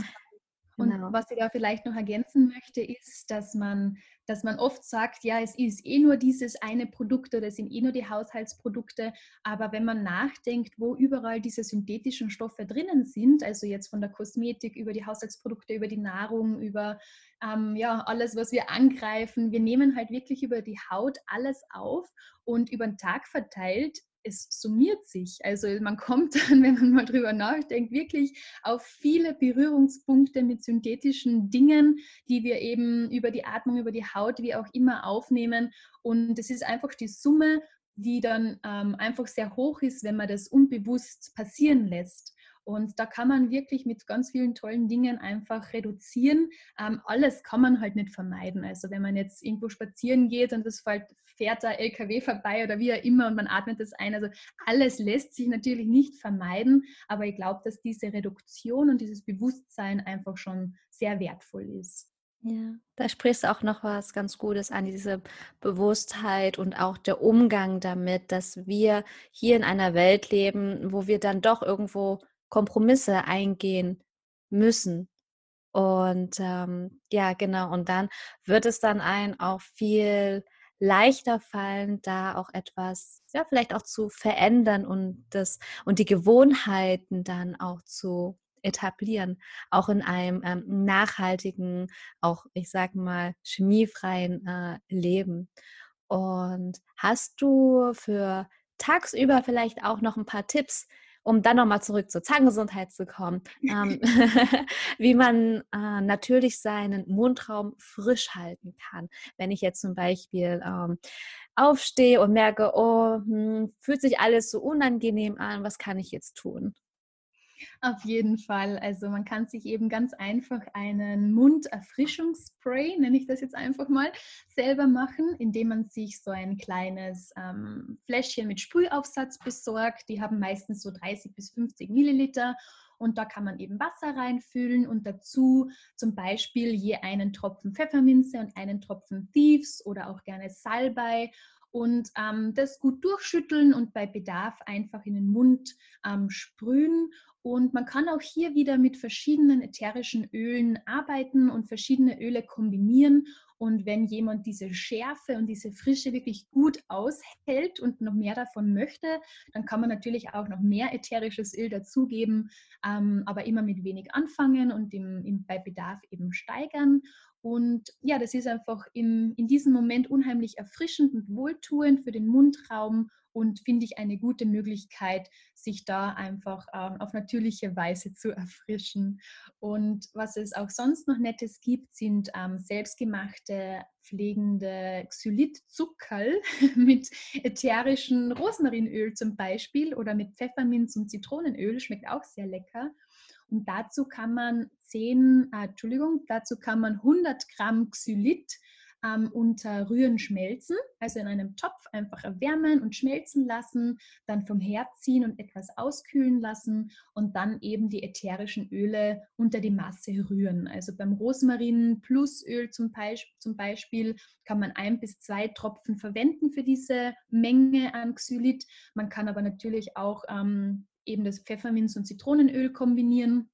Und genau. was ich da vielleicht noch ergänzen möchte, ist, dass man, dass man oft sagt, ja, es ist eh nur dieses eine Produkt oder es sind eh nur die Haushaltsprodukte. Aber wenn man nachdenkt, wo überall diese synthetischen Stoffe drinnen sind, also jetzt von der Kosmetik über die Haushaltsprodukte, über die Nahrung, über ähm, ja, alles, was wir angreifen, wir nehmen halt wirklich über die Haut alles auf und über den Tag verteilt es summiert sich. Also man kommt dann, wenn man mal drüber nachdenkt, wirklich auf viele Berührungspunkte mit synthetischen Dingen, die wir eben über die Atmung, über die Haut, wie auch immer aufnehmen. Und es ist einfach die Summe, die dann ähm, einfach sehr hoch ist, wenn man das unbewusst passieren lässt. Und da kann man wirklich mit ganz vielen tollen Dingen einfach reduzieren. Ähm, alles kann man halt nicht vermeiden. Also wenn man jetzt irgendwo spazieren geht und es fällt, fährt der LKW vorbei oder wie auch immer und man atmet das ein. Also alles lässt sich natürlich nicht vermeiden, aber ich glaube, dass diese Reduktion und dieses Bewusstsein einfach schon sehr wertvoll ist. Ja, da sprichst du auch noch was ganz Gutes an, diese Bewusstheit und auch der Umgang damit, dass wir hier in einer Welt leben, wo wir dann doch irgendwo Kompromisse eingehen müssen. Und ähm, ja, genau, und dann wird es dann ein auch viel leichter fallen, da auch etwas, ja, vielleicht auch zu verändern und das und die Gewohnheiten dann auch zu etablieren, auch in einem ähm, nachhaltigen, auch ich sag mal chemiefreien äh, Leben. Und hast du für tagsüber vielleicht auch noch ein paar Tipps, um dann nochmal zurück zur Zahngesundheit zu kommen, ähm, wie man äh, natürlich seinen Mundraum frisch halten kann. Wenn ich jetzt zum Beispiel ähm, aufstehe und merke, oh, hm, fühlt sich alles so unangenehm an, was kann ich jetzt tun? Auf jeden Fall. Also man kann sich eben ganz einfach einen Munderfrischungsspray, nenne ich das jetzt einfach mal, selber machen, indem man sich so ein kleines ähm, Fläschchen mit Sprühaufsatz besorgt. Die haben meistens so 30 bis 50 Milliliter. Und da kann man eben Wasser reinfüllen und dazu zum Beispiel je einen Tropfen Pfefferminze und einen Tropfen Thieves oder auch gerne Salbei und ähm, das gut durchschütteln und bei Bedarf einfach in den Mund ähm, sprühen und man kann auch hier wieder mit verschiedenen ätherischen Ölen arbeiten und verschiedene Öle kombinieren. Und wenn jemand diese Schärfe und diese Frische wirklich gut aushält und noch mehr davon möchte, dann kann man natürlich auch noch mehr ätherisches Öl dazugeben, ähm, aber immer mit wenig anfangen und im, im, bei Bedarf eben steigern. Und ja, das ist einfach im, in diesem Moment unheimlich erfrischend und wohltuend für den Mundraum und finde ich eine gute Möglichkeit, sich da einfach ähm, auf natürliche Weise zu erfrischen. Und was es auch sonst noch Nettes gibt, sind ähm, selbstgemachte pflegende Xylitzuckerl mit ätherischem Rosmarinöl zum Beispiel oder mit Pfefferminz und Zitronenöl, schmeckt auch sehr lecker. Und dazu kann man 10, äh, Entschuldigung, dazu kann man 100 Gramm Xylit ähm, unter Rühren schmelzen, also in einem Topf einfach erwärmen und schmelzen lassen, dann vom Herd ziehen und etwas auskühlen lassen und dann eben die ätherischen Öle unter die Masse rühren. Also beim Rosmarin plus Öl zum, Beisp zum Beispiel kann man ein bis zwei Tropfen verwenden für diese Menge an Xylit. Man kann aber natürlich auch ähm, eben das Pfefferminz und Zitronenöl kombinieren.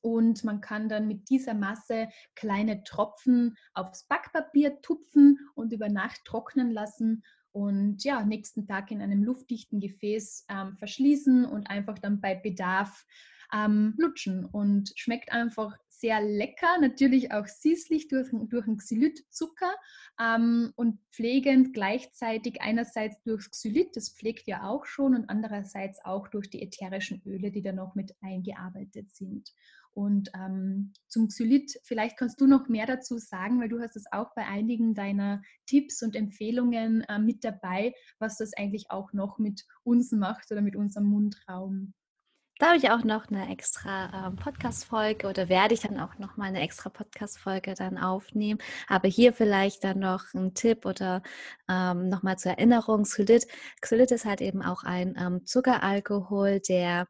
Und man kann dann mit dieser Masse kleine Tropfen aufs Backpapier tupfen und über Nacht trocknen lassen und ja, nächsten Tag in einem luftdichten Gefäß ähm, verschließen und einfach dann bei Bedarf ähm, lutschen. Und schmeckt einfach sehr lecker, natürlich auch süßlich durch, durch den Xylitzucker ähm, und pflegend gleichzeitig einerseits durchs Xylit, das pflegt ja auch schon, und andererseits auch durch die ätherischen Öle, die da noch mit eingearbeitet sind. Und ähm, zum Xylit, vielleicht kannst du noch mehr dazu sagen, weil du hast es auch bei einigen deiner Tipps und Empfehlungen äh, mit dabei, was das eigentlich auch noch mit uns macht oder mit unserem Mundraum. Da habe ich auch noch eine extra ähm, Podcast-Folge oder werde ich dann auch noch mal eine extra Podcast-Folge dann aufnehmen. Aber hier vielleicht dann noch ein Tipp oder ähm, noch mal zur Erinnerung. Xylit, Xylit ist halt eben auch ein ähm, Zuckeralkohol, der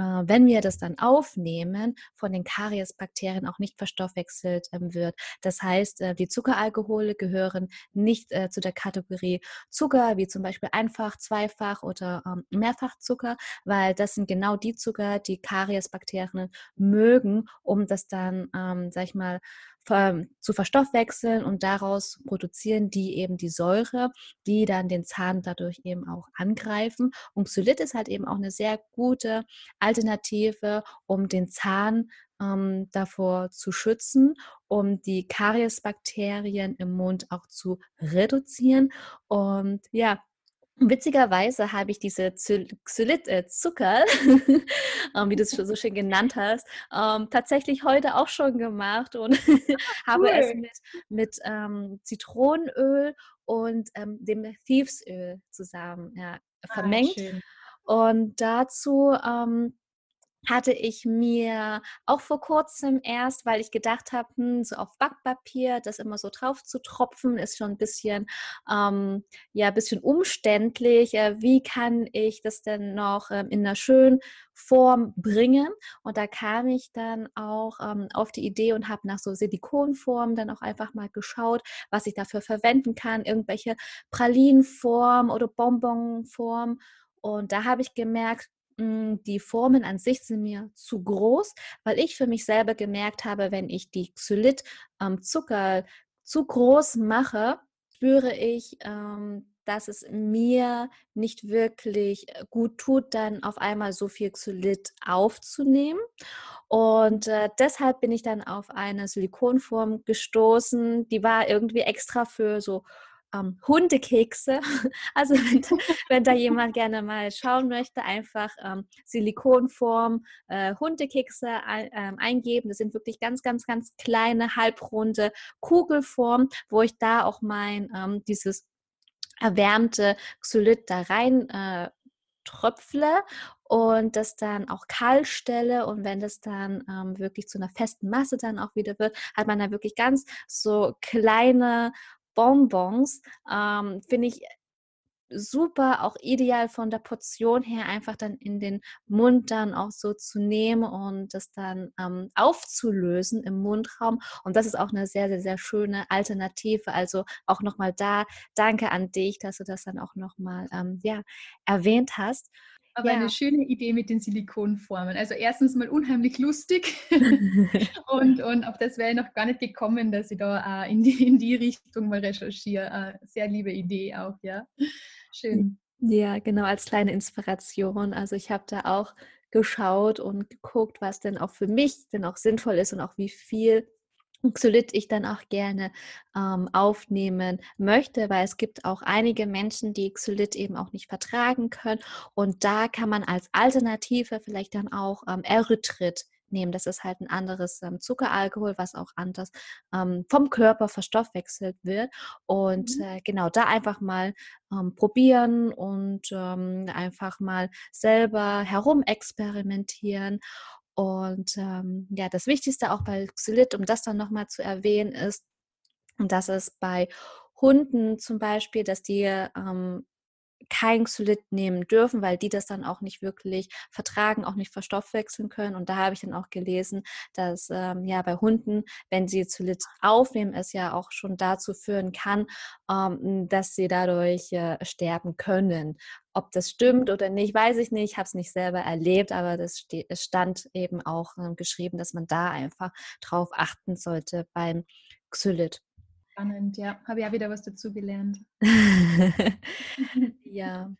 wenn wir das dann aufnehmen, von den Kariesbakterien auch nicht verstoffwechselt ähm, wird. Das heißt, äh, die Zuckeralkohole gehören nicht äh, zu der Kategorie Zucker, wie zum Beispiel einfach, zweifach oder ähm, Mehrfachzucker, weil das sind genau die Zucker, die Kariesbakterien mögen, um das dann, ähm, sag ich mal, zu verstoffwechseln und daraus produzieren die eben die Säure, die dann den Zahn dadurch eben auch angreifen. Und Xylit ist halt eben auch eine sehr gute Alternative, um den Zahn ähm, davor zu schützen, um die Kariesbakterien im Mund auch zu reduzieren. Und ja, Witzigerweise habe ich diese Xylit-Zucker, ähm, wie du es so schön genannt hast, ähm, tatsächlich heute auch schon gemacht und habe es mit, mit ähm, Zitronenöl und ähm, dem Thievesöl zusammen ja, ah, vermengt. Ah, und dazu ähm, hatte ich mir auch vor kurzem erst, weil ich gedacht habe, hm, so auf Backpapier das immer so drauf zu tropfen, ist schon ein bisschen, ähm, ja, ein bisschen umständlich. Äh, wie kann ich das denn noch ähm, in einer schönen Form bringen? Und da kam ich dann auch ähm, auf die Idee und habe nach so Silikonformen dann auch einfach mal geschaut, was ich dafür verwenden kann, irgendwelche Pralinenformen oder Bonbonformen. Und da habe ich gemerkt, die Formen an sich sind mir zu groß, weil ich für mich selber gemerkt habe, wenn ich die Xylit-Zucker zu groß mache, spüre ich, ähm, dass es mir nicht wirklich äh, gut tut, dann auf einmal so viel Xylit aufzunehmen. Und äh, deshalb bin ich dann auf eine Silikonform gestoßen, die war irgendwie extra für so ähm, Hundekekse. Also wenn, wenn, da jemand gerne mal schauen möchte, einfach ähm, Silikonform äh, Hundekekse ein, ähm, eingeben. Das sind wirklich ganz, ganz, ganz kleine, halbrunde Kugelformen, wo ich da auch mein ähm, dieses erwärmte Xylit da rein äh, tröpfle und das dann auch kalt stelle und wenn das dann ähm, wirklich zu einer festen Masse dann auch wieder wird, hat man da wirklich ganz so kleine Bonbons ähm, finde ich super, auch ideal von der Portion her, einfach dann in den Mund dann auch so zu nehmen und das dann ähm, aufzulösen im Mundraum. Und das ist auch eine sehr, sehr, sehr schöne Alternative. Also auch nochmal da, danke an dich, dass du das dann auch nochmal ähm, ja, erwähnt hast. Aber ja. eine schöne Idee mit den Silikonformen. Also erstens mal unheimlich lustig und, und auf das wäre ich noch gar nicht gekommen, dass ich da äh, in, die, in die Richtung mal recherchiere. Äh, sehr liebe Idee auch, ja. Schön. Ja, genau, als kleine Inspiration. Also ich habe da auch geschaut und geguckt, was denn auch für mich denn auch sinnvoll ist und auch wie viel Xylit ich dann auch gerne ähm, aufnehmen möchte, weil es gibt auch einige Menschen, die Xylit eben auch nicht vertragen können. Und da kann man als Alternative vielleicht dann auch ähm, Erythrit nehmen. Das ist halt ein anderes ähm, Zuckeralkohol, was auch anders ähm, vom Körper verstoffwechselt wird. Und mhm. äh, genau da einfach mal ähm, probieren und ähm, einfach mal selber herumexperimentieren. Und ähm, ja, das Wichtigste auch bei Xylit, um das dann nochmal zu erwähnen, ist, dass es bei Hunden zum Beispiel, dass die ähm, kein Xylit nehmen dürfen, weil die das dann auch nicht wirklich vertragen, auch nicht verstoffwechseln können. Und da habe ich dann auch gelesen, dass ähm, ja bei Hunden, wenn sie Xylit aufnehmen, es ja auch schon dazu führen kann, ähm, dass sie dadurch äh, sterben können. Ob das stimmt oder nicht, weiß ich nicht. Ich habe es nicht selber erlebt, aber das stand eben auch äh, geschrieben, dass man da einfach drauf achten sollte beim Xylit. Spannend, ja. Habe ja wieder was dazu gelernt. ja.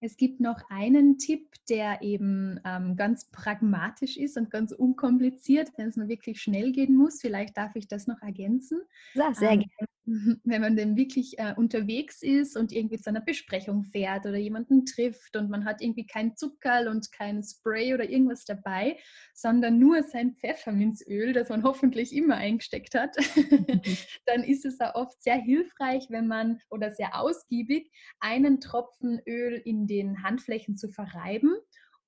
Es gibt noch einen Tipp, der eben ähm, ganz pragmatisch ist und ganz unkompliziert, wenn es nur wirklich schnell gehen muss. Vielleicht darf ich das noch ergänzen. Ja, sehr ähm, gerne. wenn man denn wirklich äh, unterwegs ist und irgendwie zu einer Besprechung fährt oder jemanden trifft und man hat irgendwie kein Zuckerl und kein Spray oder irgendwas dabei, sondern nur sein Pfefferminzöl, das man hoffentlich immer eingesteckt hat, dann ist es auch oft sehr hilfreich, wenn man oder sehr ausgiebig einen Tropfen Öl in den Handflächen zu verreiben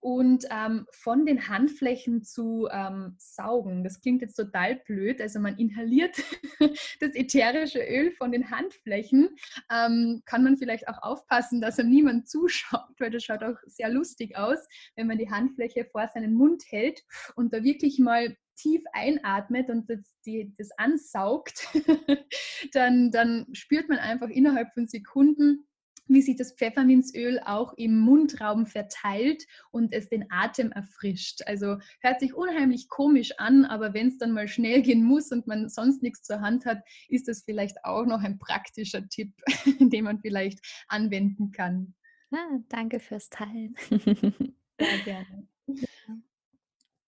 und ähm, von den Handflächen zu ähm, saugen. Das klingt jetzt total blöd. Also man inhaliert das ätherische Öl von den Handflächen. Ähm, kann man vielleicht auch aufpassen, dass er niemand zuschaut, weil das schaut auch sehr lustig aus, wenn man die Handfläche vor seinen Mund hält und da wirklich mal tief einatmet und das, die, das ansaugt, dann, dann spürt man einfach innerhalb von Sekunden, wie sich das Pfefferminzöl auch im Mundraum verteilt und es den Atem erfrischt. Also hört sich unheimlich komisch an, aber wenn es dann mal schnell gehen muss und man sonst nichts zur Hand hat, ist das vielleicht auch noch ein praktischer Tipp, den man vielleicht anwenden kann. Ah, danke fürs Teilen. Sehr gerne.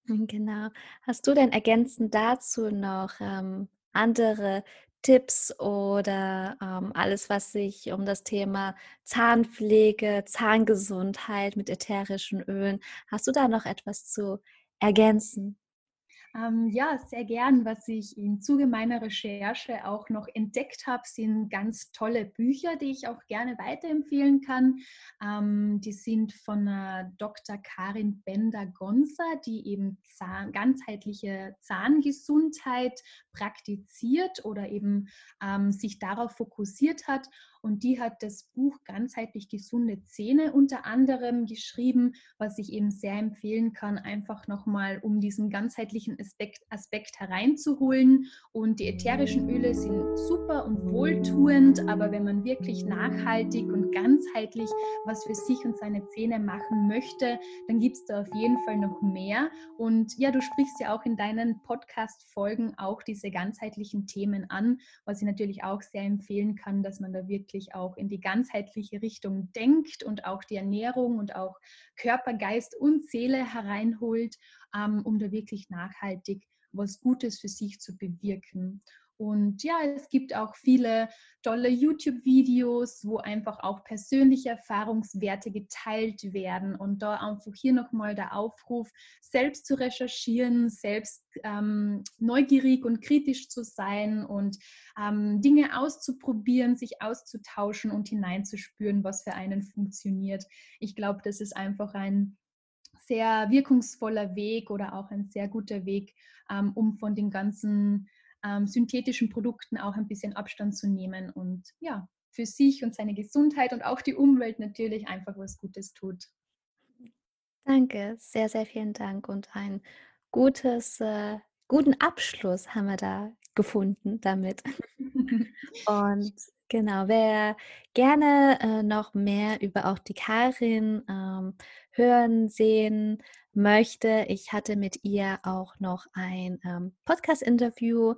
Genau. Hast du denn ergänzend dazu noch ähm, andere Tipps oder ähm, alles, was sich um das Thema Zahnpflege, Zahngesundheit mit ätherischen Ölen, hast du da noch etwas zu ergänzen? Ähm, ja, sehr gern. Was ich im Zuge meiner Recherche auch noch entdeckt habe, sind ganz tolle Bücher, die ich auch gerne weiterempfehlen kann. Ähm, die sind von äh, Dr. Karin Bender-Gonza, die eben Zahn, ganzheitliche Zahngesundheit praktiziert oder eben ähm, sich darauf fokussiert hat und die hat das Buch Ganzheitlich gesunde Zähne unter anderem geschrieben, was ich eben sehr empfehlen kann, einfach nochmal, um diesen ganzheitlichen Aspekt, Aspekt hereinzuholen. Und die ätherischen Öle sind super und wohltuend, aber wenn man wirklich nachhaltig und ganzheitlich was für sich und seine Zähne machen möchte, dann gibt es da auf jeden Fall noch mehr. Und ja, du sprichst ja auch in deinen Podcast-Folgen auch diese ganzheitlichen Themen an, was ich natürlich auch sehr empfehlen kann, dass man da wirklich wirklich auch in die ganzheitliche Richtung denkt und auch die Ernährung und auch Körper, Geist und Seele hereinholt, ähm, um da wirklich nachhaltig was Gutes für sich zu bewirken. Und ja, es gibt auch viele tolle YouTube-Videos, wo einfach auch persönliche Erfahrungswerte geteilt werden. Und da einfach hier nochmal der Aufruf, selbst zu recherchieren, selbst ähm, neugierig und kritisch zu sein und ähm, Dinge auszuprobieren, sich auszutauschen und hineinzuspüren, was für einen funktioniert. Ich glaube, das ist einfach ein sehr wirkungsvoller Weg oder auch ein sehr guter Weg, ähm, um von den ganzen ähm, synthetischen Produkten auch ein bisschen Abstand zu nehmen und ja, für sich und seine Gesundheit und auch die Umwelt natürlich einfach was Gutes tut. Danke, sehr, sehr vielen Dank und ein gutes, äh, guten Abschluss haben wir da gefunden damit. und genau, wer gerne äh, noch mehr über auch die Karin ähm, hören, sehen möchte, ich hatte mit ihr auch noch ein ähm, Podcast-Interview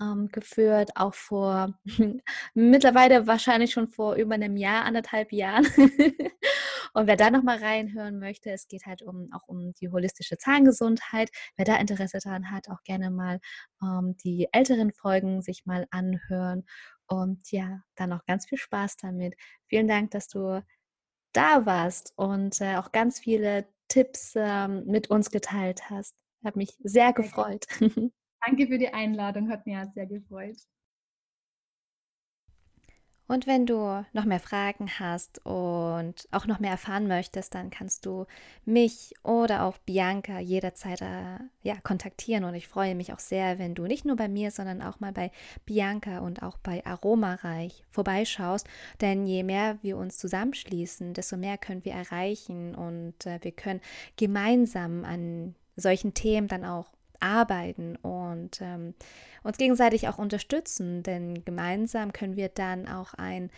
ähm, geführt, auch vor mittlerweile wahrscheinlich schon vor über einem Jahr, anderthalb Jahren. Und wer da nochmal reinhören möchte, es geht halt um auch um die holistische Zahngesundheit. Wer da Interesse daran hat, auch gerne mal ähm, die älteren Folgen sich mal anhören. Und ja, dann noch ganz viel Spaß damit. Vielen Dank, dass du da warst und äh, auch ganz viele Tipps ähm, mit uns geteilt hast. Hat mich sehr gefreut. Danke für die Einladung, hat mir sehr gefreut. Und wenn du noch mehr Fragen hast und auch noch mehr erfahren möchtest, dann kannst du mich oder auch Bianca jederzeit äh, ja, kontaktieren. Und ich freue mich auch sehr, wenn du nicht nur bei mir, sondern auch mal bei Bianca und auch bei Aromareich vorbeischaust. Denn je mehr wir uns zusammenschließen, desto mehr können wir erreichen und äh, wir können gemeinsam an solchen Themen dann auch arbeiten und ähm, uns gegenseitig auch unterstützen, denn gemeinsam können wir dann auch ein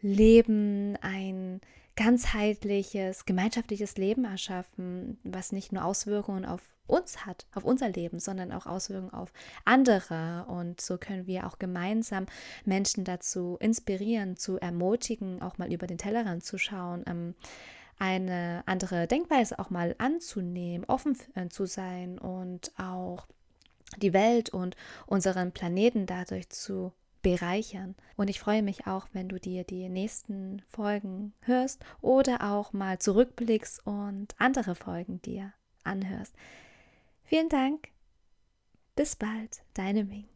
Leben, ein ganzheitliches, gemeinschaftliches Leben erschaffen, was nicht nur Auswirkungen auf uns hat, auf unser Leben, sondern auch Auswirkungen auf andere. Und so können wir auch gemeinsam Menschen dazu inspirieren, zu ermutigen, auch mal über den Tellerrand zu schauen, ähm, eine andere Denkweise auch mal anzunehmen, offen äh, zu sein und auch die Welt und unseren Planeten dadurch zu bereichern. Und ich freue mich auch, wenn du dir die nächsten Folgen hörst oder auch mal zurückblickst und andere Folgen dir anhörst. Vielen Dank. Bis bald, deine Ming.